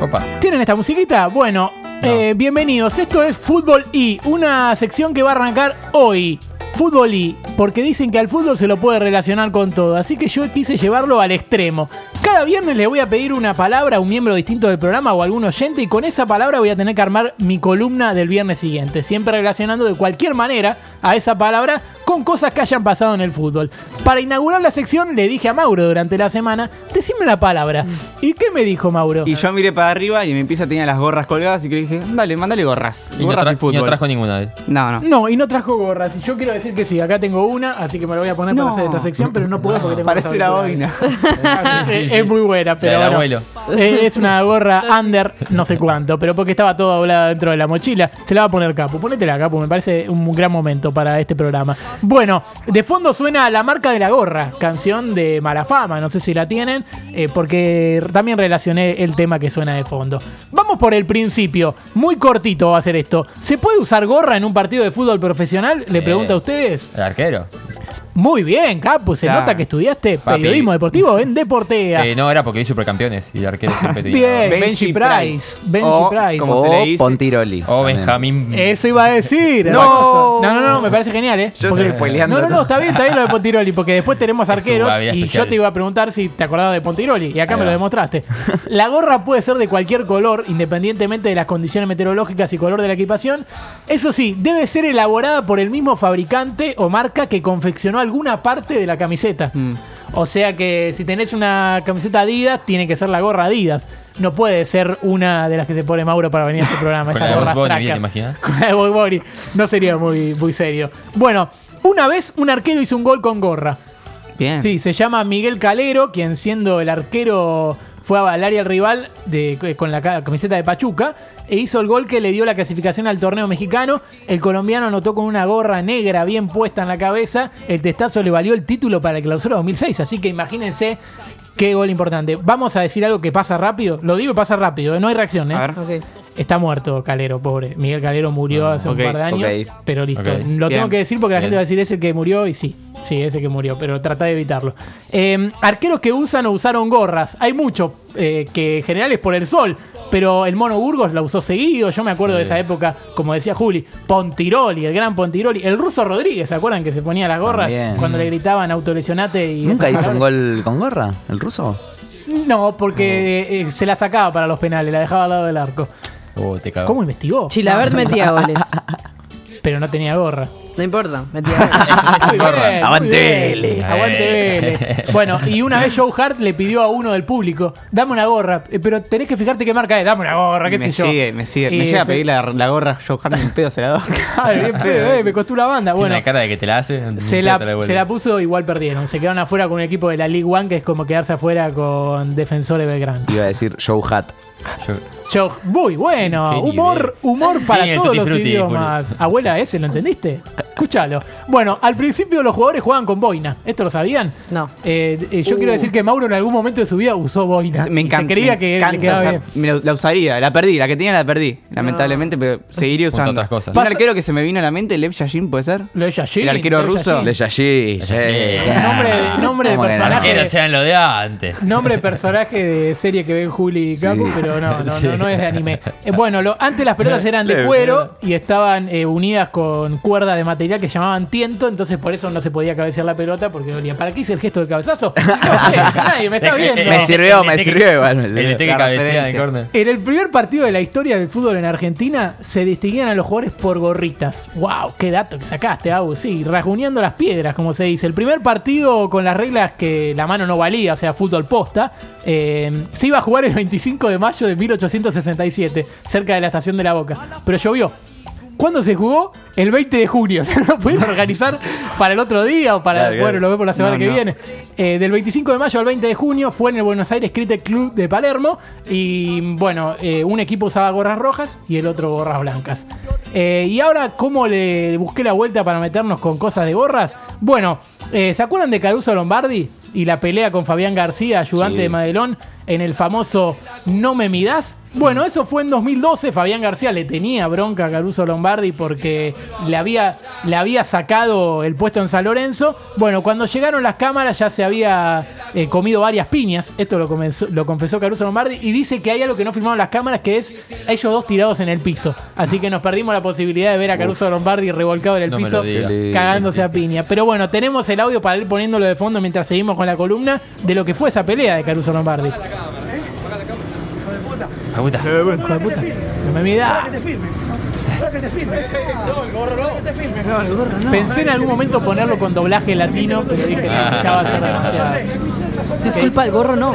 Opa. ¿Tienen esta musiquita? Bueno, eh, bienvenidos. Esto es Fútbol y, una sección que va a arrancar hoy. Fútbol y, porque dicen que al fútbol se lo puede relacionar con todo, así que yo quise llevarlo al extremo. Cada viernes le voy a pedir una palabra a un miembro distinto del programa o a algún oyente y con esa palabra voy a tener que armar mi columna del viernes siguiente, siempre relacionando de cualquier manera a esa palabra con cosas que hayan pasado en el fútbol. Para inaugurar la sección le dije a Mauro durante la semana, decime la palabra. ¿Y qué me dijo Mauro? Y yo miré para arriba y mi pieza tenía las gorras colgadas y que dije, dale, mándale gorras. Y no, gorras tra- y y fútbol. no trajo ninguna. eh. No, no. No, y no trajo gorras. Y yo quiero decir que sí, acá tengo una, así que me la voy a poner para hacer esta sección, pero no puedo porque tengo Parece una boina. Es muy buena, pero La del bueno. abuelo. Eh, es una gorra under no sé cuánto, pero porque estaba todo doblada dentro de la mochila. Se la va a poner Capu. Ponétela, Capu. Me parece un gran momento para este programa. Bueno, de fondo suena La marca de la gorra, canción de Mala Fama. No sé si la tienen, eh, porque también relacioné el tema que suena de fondo. Vamos por el principio. Muy cortito va a ser esto. ¿Se puede usar gorra en un partido de fútbol profesional? Le Eh. pregunto a ustedes. El arquero. Muy bien, Capu. Se Claro. nota que estudiaste Papi. periodismo deportivo en Deportea. Eh, no, era porque vi supercampeones y el arquero siempre tenía. Bien, Benji, Benji Price. Benji O, Price. como- se O le dice? Pontiroli. O también. Benjamín. Eso iba a decir. No. No, no, no, me parece genial, ¿eh? Yo Porque- estoy spoileando no, no, no, está bien, está bien lo de Pontiroli, porque después tenemos arqueros y especial. yo te iba a preguntar si te acordabas de Pontiroli y acá Ahí me lo demostraste. La gorra puede ser de cualquier color, independientemente de las condiciones meteorológicas y color de la equipación. Eso sí, debe ser elaborada por el mismo fabricante o marca que confeccionó alguna parte de la camiseta. Mm. O sea que si tenés una camiseta Adidas, tiene que ser la gorra Adidas. No puede ser una de las que se pone Mauro para venir a este programa. Con esa la gorra. Con la de Boy Bunny. No sería muy, muy serio. Bueno, una vez un arquero hizo un gol con gorra. Bien. Sí, se llama Miguel Calero, quien siendo el arquero fue al área al rival de, con la ca- camiseta de Pachuca e hizo el gol que le dio la clasificación al torneo mexicano. El colombiano anotó con una gorra negra bien puesta en la cabeza. El testazo le valió el título para la clausura 2006, así que imagínense qué gol importante. Vamos a decir algo que pasa rápido. Lo digo y pasa rápido, ¿eh? no hay reacción. ¿eh? A ver. Ok. Está muerto Calero, pobre. Miguel Calero murió hace ok, un par de años, pero listo. Lo tengo Bien. que decir porque la gente va a decir es el que murió y sí, sí, ese que murió, pero trata de evitarlo. Eh, arqueros que usan o usaron gorras. Hay muchos eh, que en general es por el sol, pero el Mono Burgos la usó seguido. Yo me acuerdo de esa época, como decía Juli, Pontiroli, el gran Pontiroli. El ruso Rodríguez, ¿se acuerdan que se ponía las gorras También. cuando le gritaban autolesionate? Y ¿Nunca hizo un gol con gorra, el ruso? No, porque eh, se la sacaba para los penales, la dejaba al lado del arco. Oh, te cago. ¿Cómo investigó? Chilabert metía goles. Pero no tenía gorra. No importa, metía goles. Muy bien, Aguante muy bien. Vélez. Aguante Vélez. Bueno, y una vez Joe Hart le pidió a uno del público, dame una gorra, eh, pero tenés que fijarte qué marca es, dame una gorra, qué me sé yo. sigue, me sigue. Y Me llega a pedir la, la gorra Joe Harden en pedo, se la doy. Ay, bien pedo, eh, me costó una banda. Tiene Bueno, una cara de que te la hace. se la, se la puso, igual perdieron. Se quedaron afuera con un equipo de la League One, que es como quedarse afuera con Defensor de Belgrano. Iba a decir Joe Hat. Yo- Muy bueno. Qué Humor, nivel. humor Sí, para todos los idiomas. Abuela, ese, ¿lo entendiste? Escúchalo. Bueno, al principio los jugadores jugaban con boina. ¿Esto lo sabían? No. Eh, eh, yo quiero decir que Mauro en algún momento de su vida usó boina. Me encanta. Se creía me que encanta, le quedaba o sea, bien. me la, la usaría, la perdí, la que tenía la perdí, lamentablemente, pero seguiría usando. otras cosas. Un arquero que se me vino a la mente, Lev Yashin, ¿puede ser? De Yashin, El arquero ruso. Yashin. De Yashi. Sí. Nombre de, nombre de personaje. Sean lo de antes. Nombre de personaje de serie que ven Juli y Capu, Sí. pero no, no, Sí. no, no es de anime. Eh, bueno, lo- antes las pelotas eran de cuero y estaban eh, unidas con cuerda de material que llamaban tiento, entonces por eso no se podía cabecear la pelota porque dolía. ¿Para qué hice el gesto del cabezazo? No sé, nadie me está viendo. Me sirvió, me El sirvió igual, me El sirvió. de que cabecea de córner. En el primer partido de la historia del fútbol en Argentina se distinguían a los jugadores por gorritas. ¡Wow! ¡Qué dato que sacaste, Abu! Sí, rasguñando las piedras, como se dice. El primer partido con las reglas que la mano no valía, o sea, fútbol posta, eh, se iba a jugar el 25 de mayo de 1867, cerca de la estación de la Boca. Pero llovió. ¿Cuándo se jugó? El 20 de junio. O sea, no lo pudieron organizar para el otro día o para. Claro, lo vemos la semana No, que no. viene. Eh, del 25 de mayo al 20 de junio fue en el Buenos Aires Cricket Club de Palermo. Y bueno, eh, un equipo usaba gorras rojas y el otro gorras blancas. Eh, y ahora, ¿cómo le busqué la vuelta para meternos con cosas de gorras? Bueno, ¿se acuerdan de Caruso Lombardi? Y la pelea con Fabián García, ayudante Sí. de Madelón, en el famoso No me midas. Bueno, eso fue en 2012. Fabián García le tenía bronca a Caruso Lombardi porque le había, le había sacado el puesto en San Lorenzo. Bueno, cuando llegaron las cámaras ya se había eh, comido varias piñas. Esto lo, comenzó- lo confesó Caruso Lombardi. Y dice que hay algo que no filmaron las cámaras, que es ellos dos tirados en el piso. Así que nos perdimos la posibilidad de ver a Caruso Lombardi revolcado en el No piso cagándose a piña. Pero bueno, tenemos el audio para ir poniéndolo de fondo mientras seguimos con la columna de lo que fue esa pelea de Caruso Lombardi. Ah, puta. Hijo de puta. No me mida. Pensé en algún momento ponerlo con doblaje latino, pero dije, no, ya va a ser demasiado. Disculpa, el gorro no.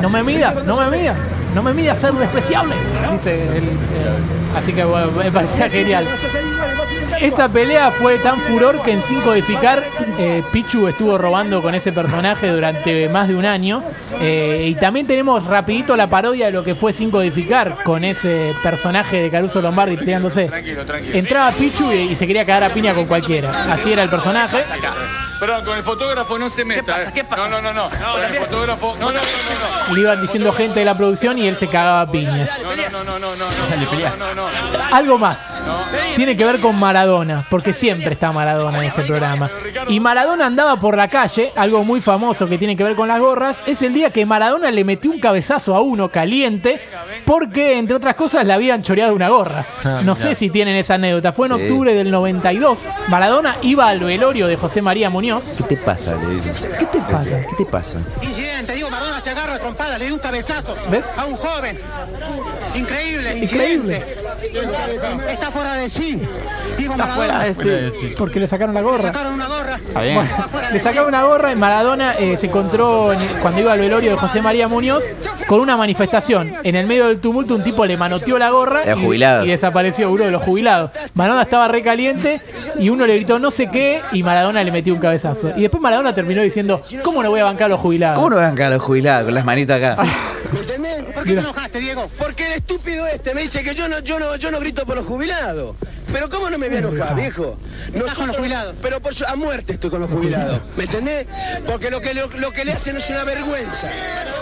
No me mida, no me mida. No me mida ser despreciable. Dice él. eh, Así que bueno, me parecía genial. Esa pelea fue tan furor que en Sin Codificar eh, Pichu estuvo robando con ese personaje durante más de un año. Eh, y también tenemos rapidito la parodia de lo que fue Sin Codificar con ese personaje de Caruso Lombardi peleándose. Entraba Pichu y, y se quería cagar a piña con cualquiera. Así era el personaje. Perdón, con el fotógrafo no se meta. ¿Qué pasa? ¿Qué pasa? No, no, no, no. Con el fotógrafo. No, no, no, no, Le iban diciendo gente de la producción y él se cagaba a piñas. No. No, no, no, no. Algo más. Tiene que ver con Maradona, porque siempre está Maradona en este programa. Y Maradona andaba por la calle, algo muy famoso que tiene que ver con las gorras, es el día que Maradona le metió un cabezazo a uno caliente, porque entre otras cosas le habían choreado una gorra. No sé si tienen esa anécdota. Fue en Sí. octubre del 92. Maradona iba al velorio de José María Muñoz. ¿Qué te pasa, digo? ¿Qué te pasa? ¿Qué te pasa? Incidente, digo, Maradona se agarra a trompada, le dio un cabezazo ¿Ves? a un joven. Increíble, Increíble. incidente. Está fuera de sí. Digo, Está fuera de sí. Porque le sacaron la gorra. sacaron una gorra. Está bien. Bueno, le sacaba una gorra y Maradona eh, se encontró en- cuando iba al velorio de José María Muñoz con una manifestación. En el medio del tumulto un tipo le manoteó la gorra Los jubilados. y desapareció uno de los jubilados. Maradona estaba recaliente y uno le gritó no sé qué y Maradona le metió un cabezazo. Y después Maradona terminó diciendo, ¿cómo no voy a bancar a los jubilados? ¿Cómo no van a los jubilados con las manitas acá? ¿Por qué te enojaste, Diego? Porque el estúpido este me dice que yo no, yo no, yo no grito por los jubilados. Pero ¿cómo no me voy a enojar, viejo? Estás con los jubilados. Pero por su- a muerte estoy con los jubilados. ¿Me entendés? Porque lo que, lo, lo que le hacen es una vergüenza.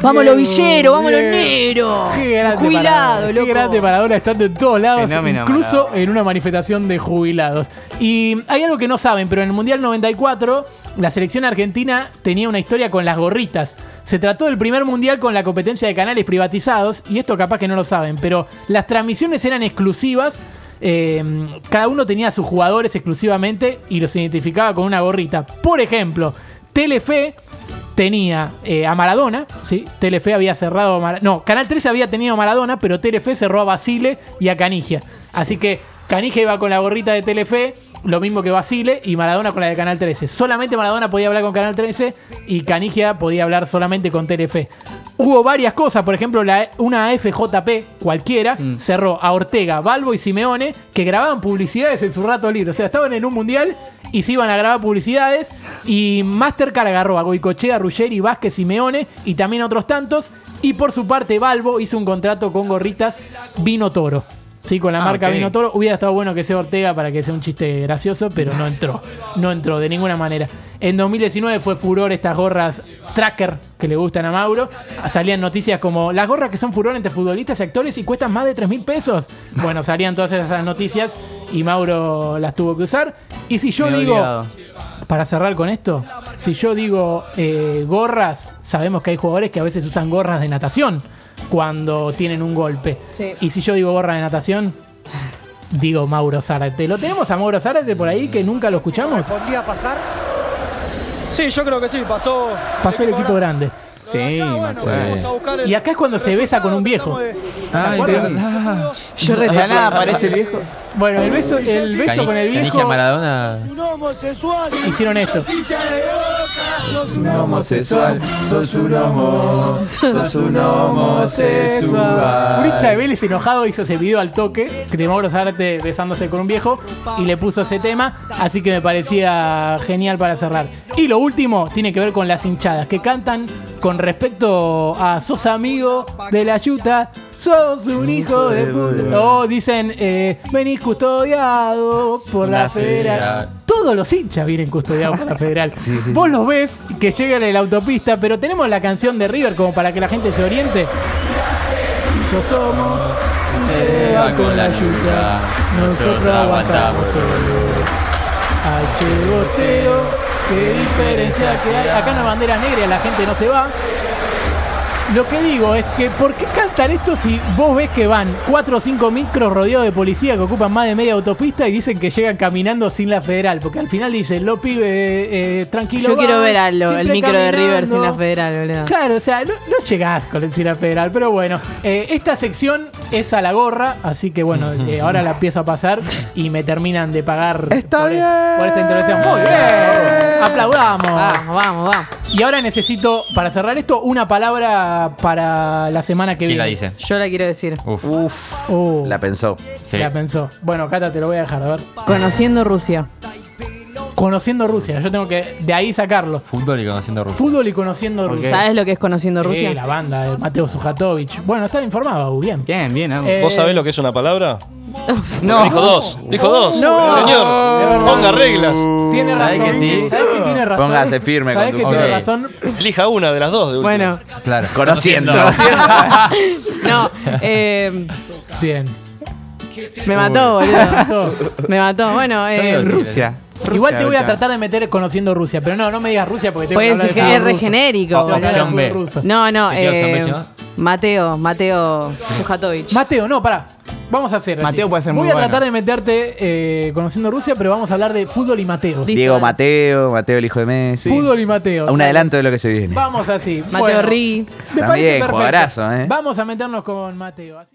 Vamos los Bien, villeros, vamos los bien. negros. Qué grande Jubilado, loco. Qué grande Maradona estando en todos lados, Fenómeno incluso en una manifestación de jubilados. Y hay algo que no saben, pero en el Mundial 94 la selección argentina tenía una historia con las gorritas. Se trató del primer mundial con la competencia de canales privatizados, y esto capaz que no lo saben, pero las transmisiones eran exclusivas. eh, cada uno tenía a sus jugadores exclusivamente y los identificaba con una gorrita. Por ejemplo, Telefe tenía eh, a Maradona, ¿sí? Telefe había cerrado a Mara- No, Canal 13 había tenido a Maradona, pero Telefe cerró a Basile y a Canigia. Así que Canigia iba con la gorrita de Telefe, lo mismo que Basile, y Maradona con la de Canal 13. Solamente Maradona podía hablar con Canal 13 y Canigia podía hablar solamente con Telefe. Hubo varias cosas, por ejemplo, la, una FJP cualquiera cerró a Ortega, Balbo y Simeone, que grababan publicidades en su rato libre. O sea, estaban en un mundial y se iban a grabar publicidades. Y Mastercard agarró a Goicochea, Ruggeri, Vázquez, Simeone y también otros tantos. Y por su parte, Balbo hizo un contrato con gorritas Vino Toro. Sí, con la Ah, marca. Vino Toro. Hubiera estado bueno que sea Ortega para que sea un chiste gracioso, pero no entró. No entró de ninguna manera. En 2019 fue furor estas gorras tracker que le gustan a Mauro. Salían noticias como las gorras que son furor entre futbolistas y actores y cuestan más de 3 mil pesos. Bueno, salían todas esas noticias y Mauro las tuvo que usar. Y si yo Me digo, para cerrar con esto, si yo digo eh, gorras, sabemos que hay jugadores que a veces usan gorras de natación cuando tienen un golpe. Sí. Y si yo digo gorra de natación, digo Mauro Zárate. ¿Lo tenemos a Mauro Zárate por ahí que nunca lo escuchamos? ¿Podría pasar? Sí, yo creo que sí, pasó. Pasó el equipo grande. Sí, me acuerdo. Vamos a buscar el- Y acá es cuando se besa con un viejo. Ay? Yo De la recuerdo. nada aparece el viejo. Bueno, el beso, el beso con el viejo Maradona. Un homosexual. hicieron esto. Sos un homosexual, sos un homo, sos un homosexual. Un hincha de Vélez enojado hizo ese video al toque de Mauro Zárate besándose con un viejo y le puso ese tema, así que me parecía genial para cerrar. Y lo último tiene que ver con las hinchadas que cantan con respecto a sos amigo de la yuta, sos un hijo de puta. O dicen, eh, venís custodiado por la, La federal. federal. Todos los hinchas vienen custodiados por la federal. Sí, sí, Vos los ves que llegan en la autopista, pero tenemos la canción de River como para que la gente se oriente. juntos somos. Eh, va con la yuta, nosotros aguantamos solo. H. Botero, qué diferencia que hay. Acá no hay bandera negra, la gente no se va. Lo que digo es que, ¿por qué cantan esto si vos ves que van 4 o 5 micros rodeados de policía que ocupan más de media autopista y dicen que llegan caminando sin la federal? Porque al final dicen, lo pibe, eh, tranquilo. Yo quiero ver a lo- el micro de River sin la caminando". federal, boludo. Claro, o sea, no, no llegás con el Cine Federal, pero bueno, eh, esta sección es a la gorra, así que bueno, eh, ahora la empiezo a pasar y me terminan de pagar Está por, bien. por esta intervención. Muy bien, aplaudamos. Vamos, vamos, vamos. Y ahora necesito, para cerrar esto, una palabra para la semana que ¿Quién viene. la dice? Yo la quiero decir. Uf. Uf, Uh, la pensó. Sí. la pensó. Bueno, Cata, te lo voy a dejar, a ver. Conociendo Rusia. Conociendo Rusia, yo tengo que de ahí sacarlo. Fútbol y conociendo Rusia. Fútbol y conociendo Rusia. ¿Sabes lo que es Conociendo Sí, Rusia? la banda de Mateo Sujatovic. Bueno, está informado, bien. Bien, bien. ¿no? Eh, ¿Vos sabés lo que es una palabra? no. Dijo dos, dijo dos. No. Señor, ponga reglas. Tiene ¿Sabés razón. que sí? ¿Sabés que tiene razón? Póngase firme ¿Sabés con que tiene Ok. razón? Elija una de las dos. De última. Bueno, Claro. Conociendo. no. eh, Bien. me mató, boludo. Me mató. Bueno, Yo digo eh, sí. Rusia. Igual te voy a tratar de meter conociendo Rusia, pero no, no me digas Rusia porque tengo que pues hablar es de que fútbol es re ruso. genérico, Tengo que hablar de Opción fútbol B. ruso. No, no, ¿Te queda opción B, eh? Mateo, Mateo Sujatovic. Mateo, no, pará. Vamos a hacer así. Mateo puede ser Voy muy a bueno. tratar de meterte eh, conociendo Rusia, pero vamos a hablar de fútbol y Mateo. Diego. Mateo, Mateo el hijo de Messi. Fútbol y Mateo. Un adelanto de lo que se viene. Vamos así. Mateo Bueno, Ri. Me También, parece perfecto. jugadorazo, ¿eh? Vamos a meternos con Mateo. Así-